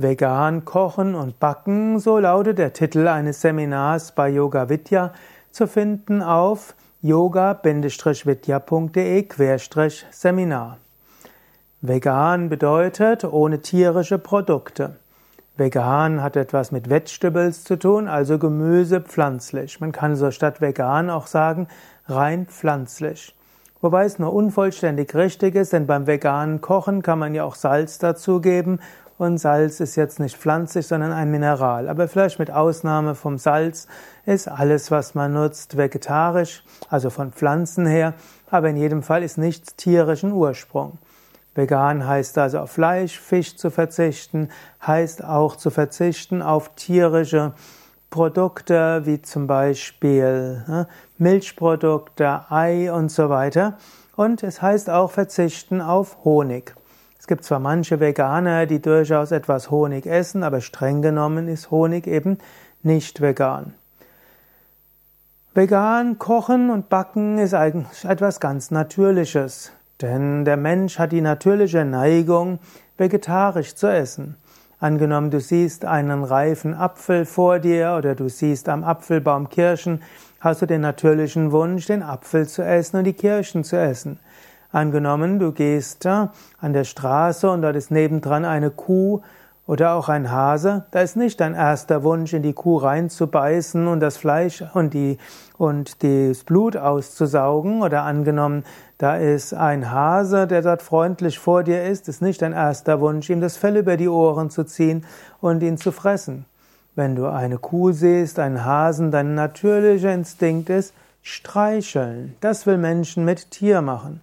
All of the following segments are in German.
Vegan kochen und backen, so lautet der Titel eines Seminars bei Yoga Vidya, zu finden auf yoga-vidya.de-seminar. Vegan bedeutet ohne tierische Produkte. Vegan hat etwas mit Vegetables zu tun, also Gemüse pflanzlich. Man kann so statt vegan auch sagen rein pflanzlich. Wobei es nur unvollständig richtig ist, denn beim veganen Kochen kann man ja auch Salz dazugeben und Salz ist jetzt nicht pflanzlich, sondern ein Mineral. Aber vielleicht mit Ausnahme vom Salz ist alles, was man nutzt, vegetarisch, also von Pflanzen her, aber in jedem Fall ist nichts tierischen Ursprung. Vegan heißt also auf Fleisch, Fisch zu verzichten, heißt auch zu verzichten auf tierische Produkte wie zum Beispiel ne, Milchprodukte, Ei und so weiter. Und es heißt auch verzichten auf Honig. Es gibt zwar manche Veganer, die durchaus etwas Honig essen, aber streng genommen ist Honig eben nicht vegan. Vegan kochen und backen ist eigentlich etwas ganz Natürliches. Denn der Mensch hat die natürliche Neigung, vegetarisch zu essen. Angenommen, du siehst einen reifen Apfel vor dir oder du siehst am Apfelbaum Kirschen, hast du den natürlichen Wunsch, den Apfel zu essen und die Kirschen zu essen. Angenommen, du gehst an der Straße und dort ist nebendran eine Kuh oder auch ein Hase, da ist nicht dein erster Wunsch, in die Kuh reinzubeißen und das Fleisch und, die, und das Blut auszusaugen. Oder angenommen, da ist ein Hase, der dort freundlich vor dir ist, ist nicht dein erster Wunsch, ihm das Fell über die Ohren zu ziehen und ihn zu fressen. Wenn du eine Kuh siehst, einen Hasen, dein natürlicher Instinkt ist, streicheln. Das will Menschen mit Tier machen.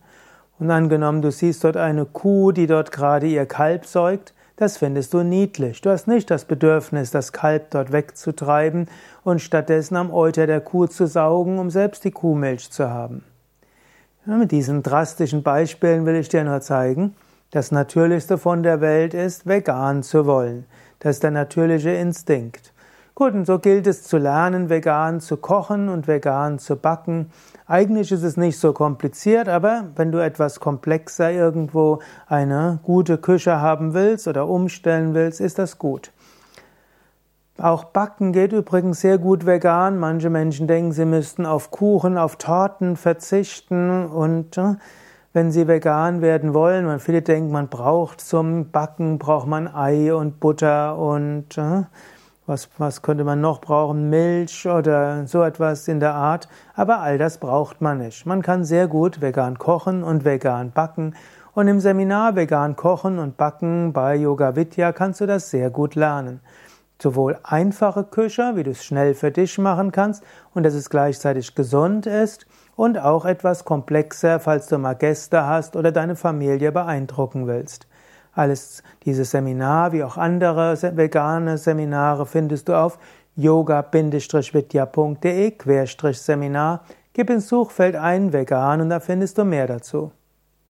Und angenommen, du siehst dort eine Kuh, die dort gerade ihr Kalb säugt, das findest du niedlich. Du hast nicht das Bedürfnis, das Kalb dort wegzutreiben und stattdessen am Euter der Kuh zu saugen, um selbst die Kuhmilch zu haben. Ja, mit diesen drastischen Beispielen will ich dir nur zeigen, das Natürlichste von der Welt ist, vegan zu wollen. Das ist der natürliche Instinkt. Gut, und so gilt es zu lernen, vegan zu kochen und vegan zu backen. Eigentlich ist es nicht so kompliziert, aber wenn du etwas komplexer irgendwo eine gute Küche haben willst oder umstellen willst, ist das gut. Auch Backen geht übrigens sehr gut vegan. Manche Menschen denken, sie müssten auf Kuchen, auf Torten verzichten und äh, wenn sie vegan werden wollen, man viele denken, man braucht zum Backen braucht man Ei und Butter und äh, was, was könnte man noch brauchen? Milch oder so etwas in der Art. Aber all das braucht man nicht. Man kann sehr gut vegan kochen und vegan backen. Und im Seminar Vegan kochen und backen bei Yoga Vidya kannst du das sehr gut lernen. Sowohl einfache Küche, wie du es schnell für dich machen kannst und dass es gleichzeitig gesund ist und auch etwas komplexer, falls du mal Gäste hast oder deine Familie beeindrucken willst. Alles dieses Seminar wie auch andere vegane Seminare findest du auf yoga-vidya.de-seminar. Gib ins Suchfeld ein vegan und da findest du mehr dazu.